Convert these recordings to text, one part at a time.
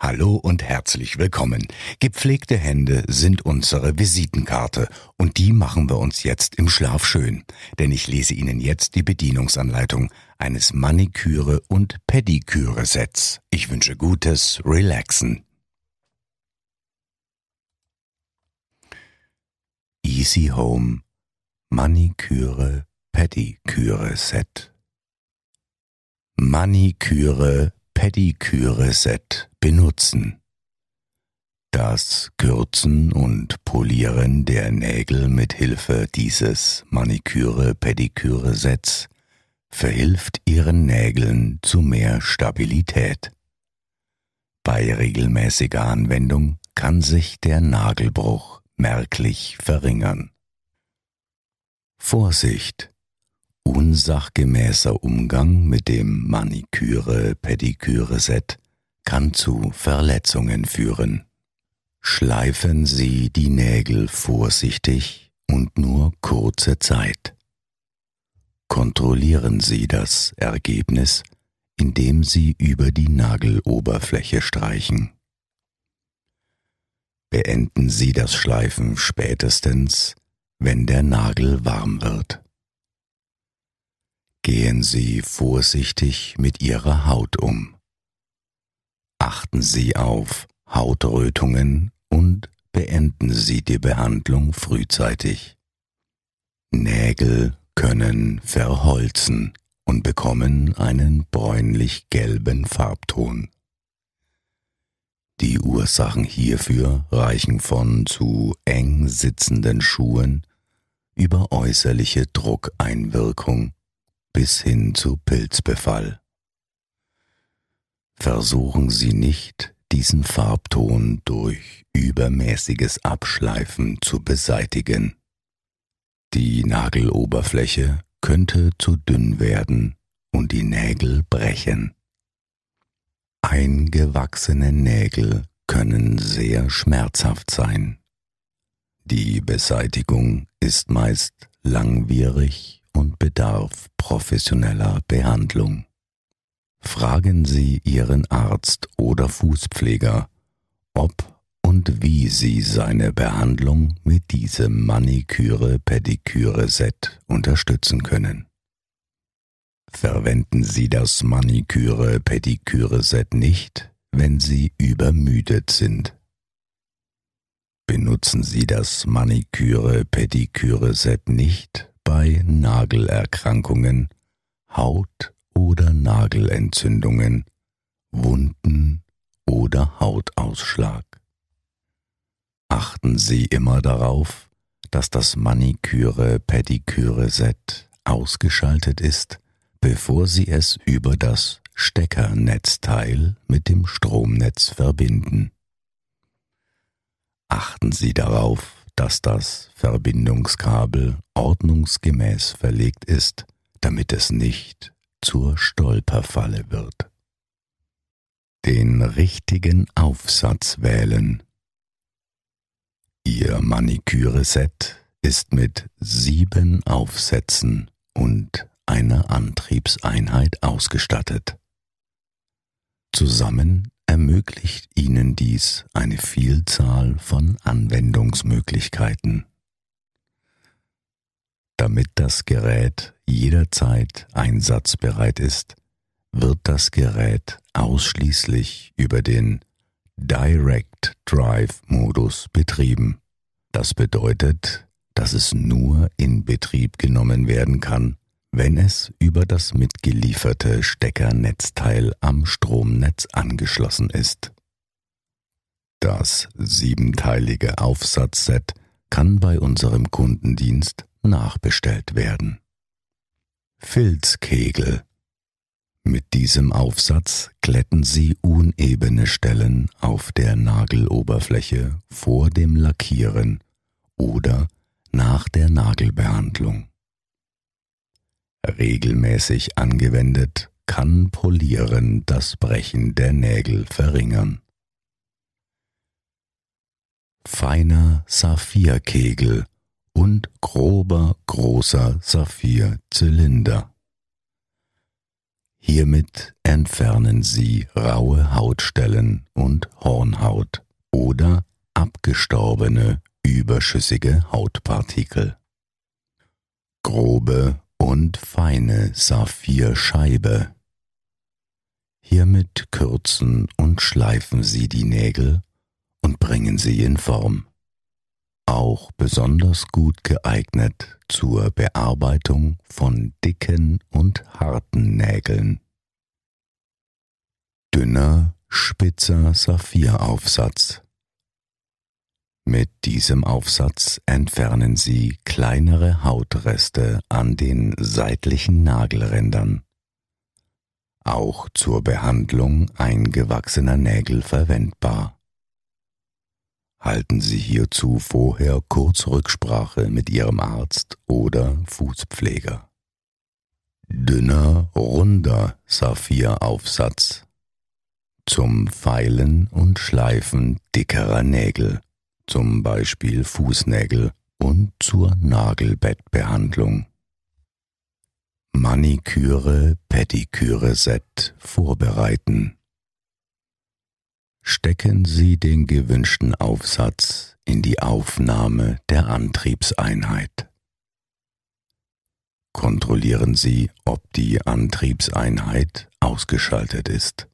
Hallo und herzlich willkommen. Gepflegte Hände sind unsere Visitenkarte und die machen wir uns jetzt im Schlaf schön, denn ich lese Ihnen jetzt die Bedienungsanleitung eines Maniküre- und Pediküre-Sets. Ich wünsche gutes Relaxen. Easy Home Maniküre Pediküre Set Maniküre Pediküre-Set benutzen. Das Kürzen und Polieren der Nägel mit Hilfe dieses Maniküre-Pediküre-Sets verhilft Ihren Nägeln zu mehr Stabilität. Bei regelmäßiger Anwendung kann sich der Nagelbruch merklich verringern. Vorsicht! Unsachgemäßer Umgang mit dem Maniküre-Pediküre-Set kann zu Verletzungen führen. Schleifen Sie die Nägel vorsichtig und nur kurze Zeit. Kontrollieren Sie das Ergebnis, indem Sie über die Nageloberfläche streichen. Beenden Sie das Schleifen spätestens, wenn der Nagel warm wird. Gehen Sie vorsichtig mit Ihrer Haut um. Achten Sie auf Hautrötungen und beenden Sie die Behandlung frühzeitig. Nägel können verholzen und bekommen einen bräunlich-gelben Farbton. Die Ursachen hierfür reichen von zu eng sitzenden Schuhen über äußerliche Druckeinwirkung bis hin zu Pilzbefall. Versuchen Sie nicht, diesen Farbton durch übermäßiges Abschleifen zu beseitigen. Die Nageloberfläche könnte zu dünn werden und die Nägel brechen. Eingewachsene Nägel können sehr schmerzhaft sein. Die Beseitigung ist meist langwierig und bedarf professioneller Behandlung. Fragen Sie Ihren Arzt oder Fußpfleger, ob und wie Sie seine Behandlung mit diesem Maniküre-Pediküre-Set unterstützen können. Verwenden Sie das Maniküre-Pediküre-Set nicht, wenn Sie übermüdet sind. Benutzen Sie das Maniküre-Pediküre-Set nicht, bei Nagelerkrankungen, Haut- oder Nagelentzündungen, Wunden oder Hautausschlag. Achten Sie immer darauf, dass das Maniküre-Pediküre-Set ausgeschaltet ist, bevor Sie es über das Steckernetzteil mit dem Stromnetz verbinden. Achten Sie darauf, dass das Verbindungskabel ordnungsgemäß verlegt ist, damit es nicht zur Stolperfalle wird. Den richtigen Aufsatz wählen. Ihr Maniküre-Set ist mit sieben Aufsätzen und einer Antriebseinheit ausgestattet. Zusammen ermöglicht Ihnen dies eine Vielzahl von Anwendungsmöglichkeiten. Damit das Gerät jederzeit einsatzbereit ist, wird das Gerät ausschließlich über den Direct Drive Modus betrieben. Das bedeutet, dass es nur in Betrieb genommen werden kann, wenn es über das mitgelieferte Steckernetzteil am Stromnetz angeschlossen ist. Das siebenteilige Aufsatzset kann bei unserem Kundendienst nachbestellt werden. Filzkegel mit diesem Aufsatz glätten Sie unebene Stellen auf der Nageloberfläche vor dem Lackieren oder nach der Nagelbehandlung. Regelmäßig angewendet kann Polieren das Brechen der Nägel verringern. Feiner Saphirkegel und grober großer Saphirzylinder. Hiermit entfernen Sie raue Hautstellen und Hornhaut oder abgestorbene, überschüssige Hautpartikel. Grobe und feine Saphirscheibe. Hiermit kürzen und schleifen Sie die Nägel und bringen sie in Form. Auch besonders gut geeignet zur Bearbeitung von dicken und harten Nägeln. Dünner, spitzer Saphiraufsatz. Mit diesem Aufsatz entfernen Sie kleinere Hautreste an den seitlichen Nagelrändern. Auch zur Behandlung eingewachsener Nägel verwendbar. Halten Sie hierzu vorher kurz Rücksprache mit Ihrem Arzt oder Fußpfleger. Dünner, runder Saphiraufsatz zum Feilen und Schleifen dickerer Nägel zum Beispiel Fußnägel und zur Nagelbettbehandlung. Maniküre, Pediküre Set vorbereiten. Stecken Sie den gewünschten Aufsatz in die Aufnahme der Antriebseinheit. Kontrollieren Sie, ob die Antriebseinheit ausgeschaltet ist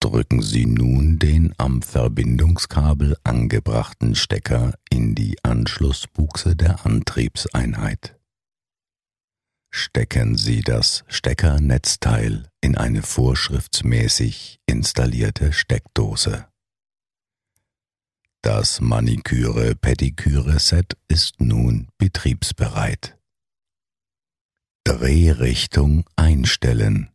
drücken Sie nun den am Verbindungskabel angebrachten Stecker in die Anschlussbuchse der Antriebseinheit. Stecken Sie das Steckernetzteil in eine vorschriftsmäßig installierte Steckdose. Das Maniküre-Pediküre-Set ist nun betriebsbereit. Drehrichtung einstellen.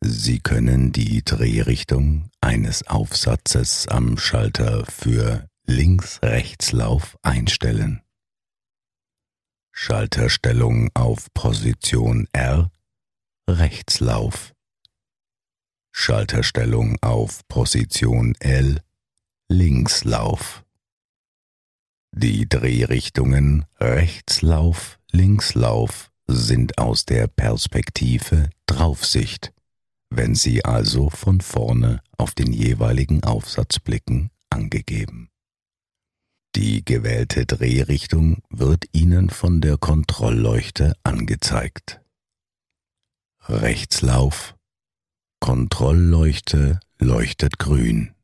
Sie können die Drehrichtung eines Aufsatzes am Schalter für Links-Rechtslauf einstellen. Schalterstellung auf Position R Rechtslauf. Schalterstellung auf Position L Linkslauf. Die Drehrichtungen Rechtslauf, Linkslauf sind aus der Perspektive Draufsicht wenn Sie also von vorne auf den jeweiligen Aufsatz blicken, angegeben. Die gewählte Drehrichtung wird Ihnen von der Kontrollleuchte angezeigt. Rechtslauf Kontrollleuchte leuchtet grün.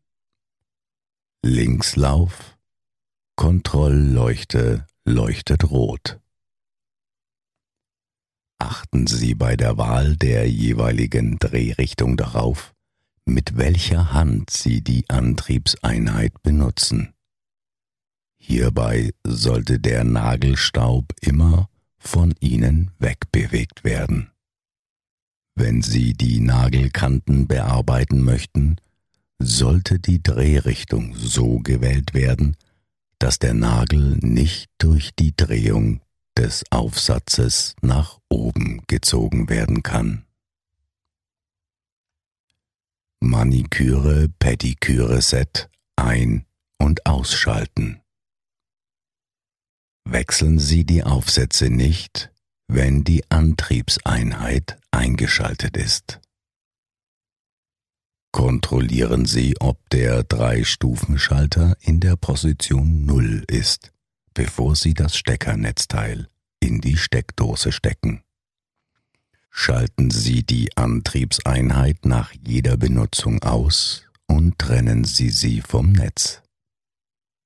Linkslauf Kontrollleuchte leuchtet rot achten Sie bei der Wahl der jeweiligen Drehrichtung darauf, mit welcher Hand Sie die Antriebseinheit benutzen. Hierbei sollte der Nagelstaub immer von Ihnen wegbewegt werden. Wenn Sie die Nagelkanten bearbeiten möchten, sollte die Drehrichtung so gewählt werden, dass der Nagel nicht durch die Drehung des Aufsatzes nach oben gezogen werden kann. Maniküre, Pediküre Set ein- und ausschalten. Wechseln Sie die Aufsätze nicht, wenn die Antriebseinheit eingeschaltet ist. Kontrollieren Sie, ob der Drei-Stufen-Schalter in der Position 0 ist bevor Sie das Steckernetzteil in die Steckdose stecken. Schalten Sie die Antriebseinheit nach jeder Benutzung aus und trennen Sie sie vom Netz.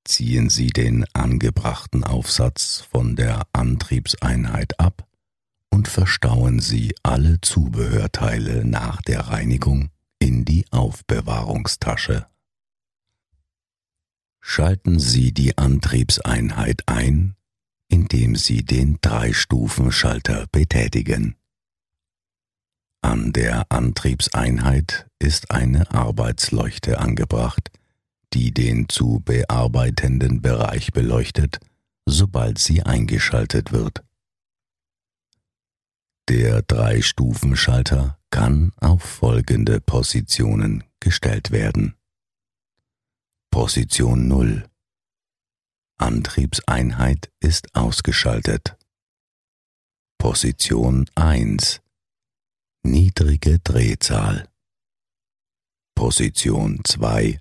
Ziehen Sie den angebrachten Aufsatz von der Antriebseinheit ab und verstauen Sie alle Zubehörteile nach der Reinigung in die Aufbewahrungstasche schalten Sie die Antriebseinheit ein, indem Sie den Drei-Stufen-Schalter betätigen. An der Antriebseinheit ist eine Arbeitsleuchte angebracht, die den zu bearbeitenden Bereich beleuchtet, sobald sie eingeschaltet wird. Der Drei-Stufen-Schalter kann auf folgende Positionen gestellt werden. Position 0 Antriebseinheit ist ausgeschaltet. Position 1 Niedrige Drehzahl. Position 2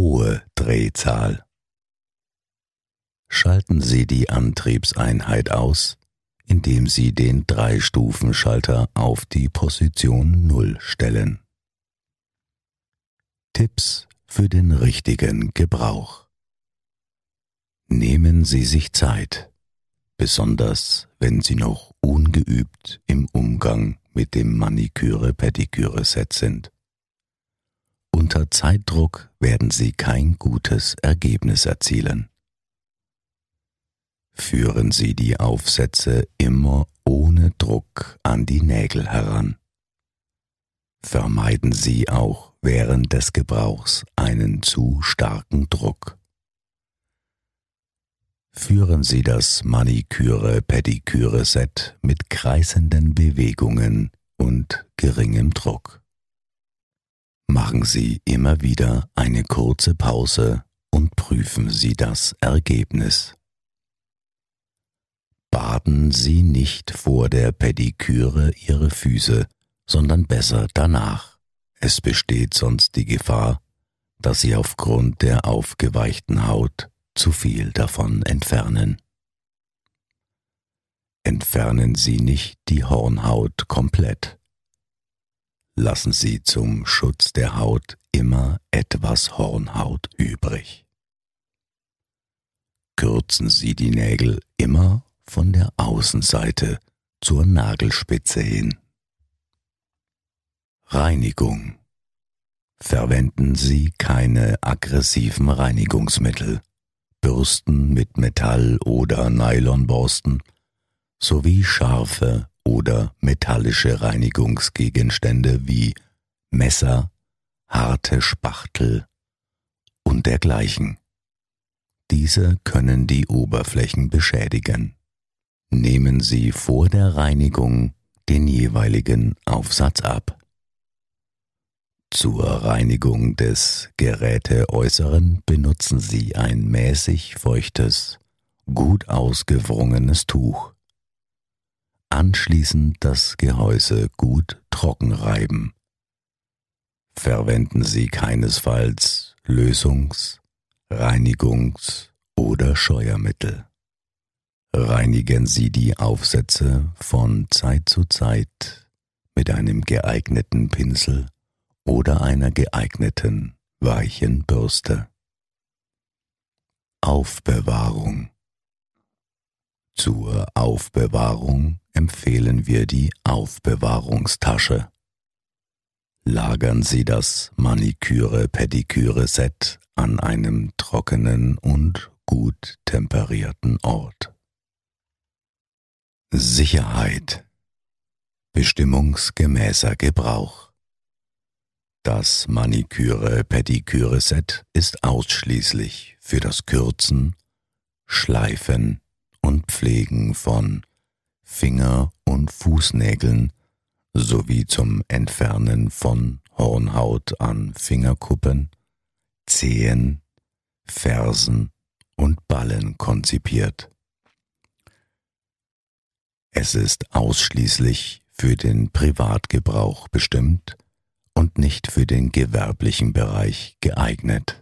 Hohe Drehzahl. Schalten Sie die Antriebseinheit aus, indem Sie den Drei-Stufen-Schalter auf die Position 0 stellen. Tipps für den richtigen Gebrauch. Nehmen Sie sich Zeit, besonders wenn Sie noch ungeübt im Umgang mit dem Maniküre-Pediküre-Set sind. Unter Zeitdruck werden Sie kein gutes Ergebnis erzielen. Führen Sie die Aufsätze immer ohne Druck an die Nägel heran. Vermeiden Sie auch während des Gebrauchs einen zu starken Druck führen Sie das Maniküre-Pediküre-Set mit kreisenden Bewegungen und geringem Druck. Machen Sie immer wieder eine kurze Pause und prüfen Sie das Ergebnis. Baden Sie nicht vor der Pediküre Ihre Füße, sondern besser danach. Es besteht sonst die Gefahr, dass Sie aufgrund der aufgeweichten Haut zu viel davon entfernen. Entfernen Sie nicht die Hornhaut komplett. Lassen Sie zum Schutz der Haut immer etwas Hornhaut übrig. Kürzen Sie die Nägel immer von der Außenseite zur Nagelspitze hin. Reinigung. Verwenden Sie keine aggressiven Reinigungsmittel. Bürsten mit Metall- oder Nylonborsten sowie scharfe oder metallische Reinigungsgegenstände wie Messer, harte Spachtel und dergleichen. Diese können die Oberflächen beschädigen. Nehmen Sie vor der Reinigung den jeweiligen Aufsatz ab. Zur Reinigung des Geräteäußeren benutzen Sie ein mäßig feuchtes, gut ausgewrungenes Tuch. Anschließend das Gehäuse gut trocken reiben. Verwenden Sie keinesfalls Lösungs-, Reinigungs- oder Scheuermittel. Reinigen Sie die Aufsätze von Zeit zu Zeit mit einem geeigneten Pinsel oder einer geeigneten, weichen Bürste. Aufbewahrung Zur Aufbewahrung empfehlen wir die Aufbewahrungstasche. Lagern Sie das Maniküre-Pediküre-Set an einem trockenen und gut temperierten Ort. Sicherheit Bestimmungsgemäßer Gebrauch das Maniküre-Pediküre-Set ist ausschließlich für das Kürzen, Schleifen und Pflegen von Finger- und Fußnägeln sowie zum Entfernen von Hornhaut an Fingerkuppen, Zehen, Fersen und Ballen konzipiert. Es ist ausschließlich für den Privatgebrauch bestimmt und nicht für den gewerblichen Bereich geeignet.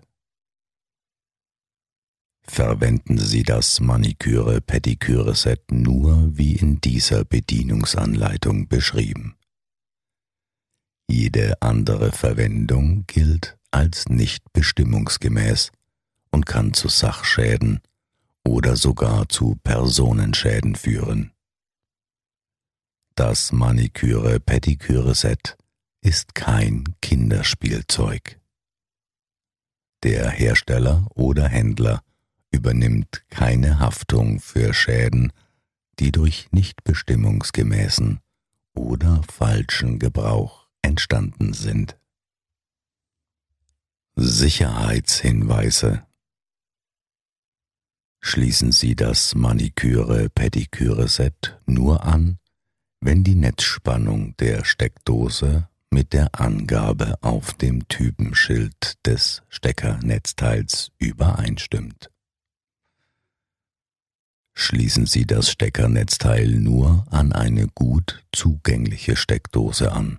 Verwenden Sie das Maniküre-Pediküre-Set nur wie in dieser Bedienungsanleitung beschrieben. Jede andere Verwendung gilt als nicht bestimmungsgemäß und kann zu Sachschäden oder sogar zu Personenschäden führen. Das Maniküre-Pediküre-Set ist kein Kinderspielzeug. Der Hersteller oder Händler übernimmt keine Haftung für Schäden, die durch nicht bestimmungsgemäßen oder falschen Gebrauch entstanden sind. Sicherheitshinweise Schließen Sie das Maniküre-Pediküre-Set nur an, wenn die Netzspannung der Steckdose mit der Angabe auf dem Typenschild des Steckernetzteils übereinstimmt. Schließen Sie das Steckernetzteil nur an eine gut zugängliche Steckdose an,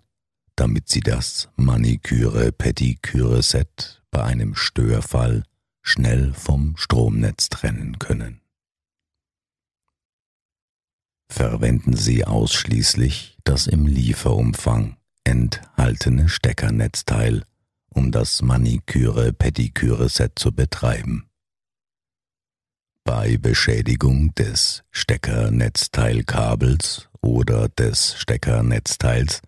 damit Sie das Maniküre-Pediküre-Set bei einem Störfall schnell vom Stromnetz trennen können. Verwenden Sie ausschließlich das im Lieferumfang enthaltene Steckernetzteil, um das Maniküre-Pediküre-Set zu betreiben. Bei Beschädigung des Steckernetzteilkabels oder des Steckernetzteils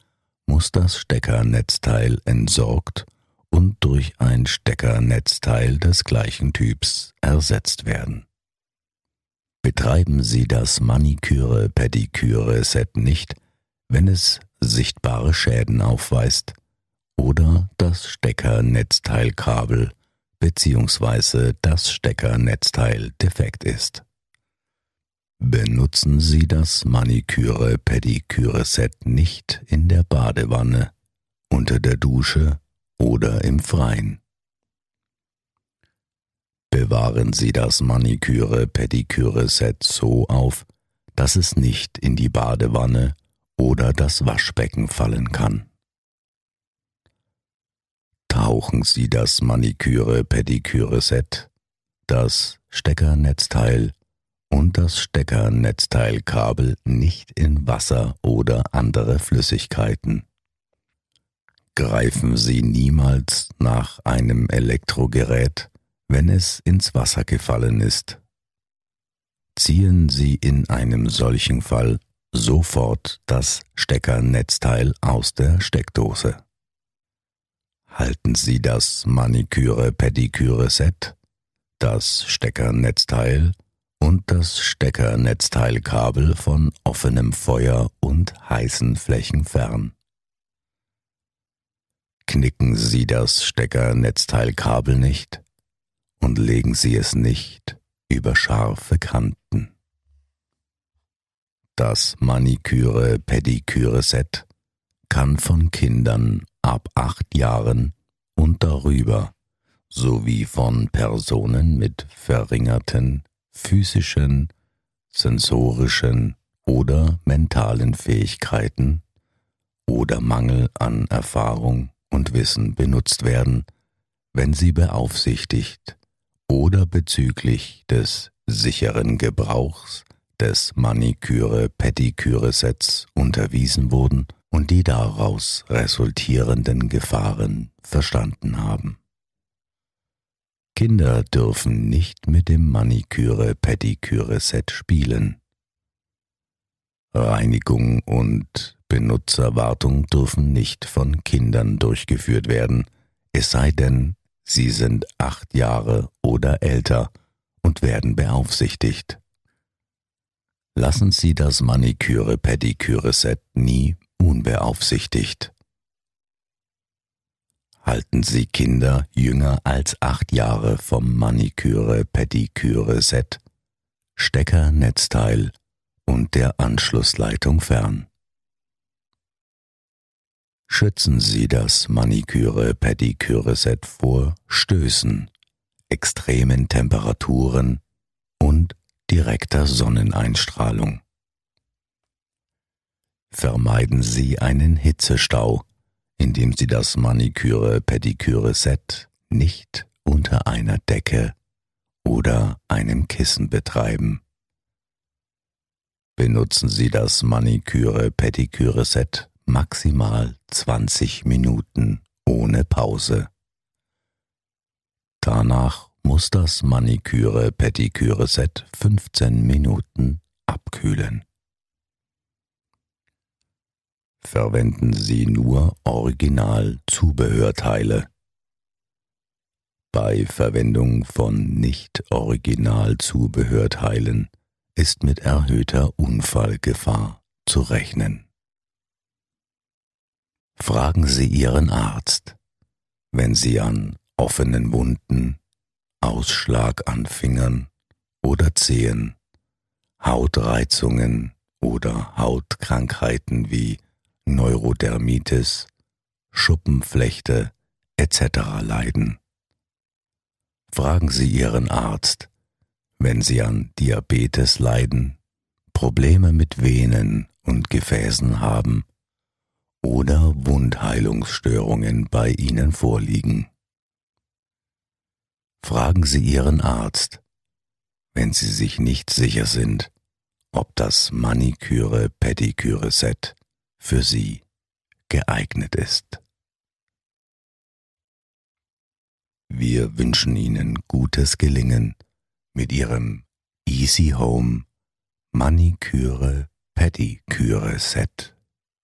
muss das Steckernetzteil entsorgt und durch ein Steckernetzteil des gleichen Typs ersetzt werden. Betreiben Sie das Maniküre-Pediküre-Set nicht, wenn es sichtbare Schäden aufweist oder das Steckernetzteilkabel bzw. das Steckernetzteil defekt ist. Benutzen Sie das Maniküre-Pediküre-Set nicht in der Badewanne, unter der Dusche oder im Freien. Bewahren Sie das Maniküre-Pediküre-Set so auf, dass es nicht in die Badewanne oder das Waschbecken fallen kann. Tauchen Sie das Maniküre-Pediküre-Set, das Steckernetzteil und das Steckernetzteilkabel nicht in Wasser oder andere Flüssigkeiten. Greifen Sie niemals nach einem Elektrogerät, wenn es ins Wasser gefallen ist. Ziehen Sie in einem solchen Fall sofort das Steckernetzteil aus der Steckdose. Halten Sie das Maniküre-Pediküre-Set, das Steckernetzteil und das Steckernetzteilkabel von offenem Feuer und heißen Flächen fern. Knicken Sie das Steckernetzteilkabel nicht und legen Sie es nicht über scharfe Kanten. Das Maniküre-Pediküre-Set kann von Kindern ab acht Jahren und darüber sowie von Personen mit verringerten physischen, sensorischen oder mentalen Fähigkeiten oder Mangel an Erfahrung und Wissen benutzt werden, wenn sie beaufsichtigt oder bezüglich des sicheren Gebrauchs des Maniküre-Pediküre-Sets unterwiesen wurden und die daraus resultierenden Gefahren verstanden haben. Kinder dürfen nicht mit dem Maniküre-Pediküre-Set spielen. Reinigung und Benutzerwartung dürfen nicht von Kindern durchgeführt werden, es sei denn, sie sind acht Jahre oder älter und werden beaufsichtigt. Lassen Sie das Maniküre-Pediküre-Set nie unbeaufsichtigt. Halten Sie Kinder jünger als acht Jahre vom Maniküre-Pediküre-Set, Stecker, Netzteil und der Anschlussleitung fern. Schützen Sie das Maniküre-Pediküre-Set vor Stößen, extremen Temperaturen und direkter Sonneneinstrahlung. Vermeiden Sie einen Hitzestau, indem Sie das Maniküre-Pediküre-Set nicht unter einer Decke oder einem Kissen betreiben. Benutzen Sie das Maniküre-Pediküre-Set maximal 20 Minuten ohne Pause. Danach muss das Maniküre-Pediküre-Set 15 Minuten abkühlen. Verwenden Sie nur Original-Zubehörteile. Bei Verwendung von Nicht-Original-Zubehörteilen ist mit erhöhter Unfallgefahr zu rechnen. Fragen Sie Ihren Arzt, wenn Sie an offenen Wunden, Ausschlag an Fingern oder Zehen, Hautreizungen oder Hautkrankheiten wie Neurodermitis, Schuppenflechte etc. leiden. Fragen Sie Ihren Arzt, wenn Sie an Diabetes leiden, Probleme mit Venen und Gefäßen haben oder Wundheilungsstörungen bei Ihnen vorliegen. Fragen Sie Ihren Arzt, wenn Sie sich nicht sicher sind, ob das Maniküre-Pediküre-Set für Sie geeignet ist. Wir wünschen Ihnen gutes Gelingen mit Ihrem Easy Home Maniküre Pediküre Set.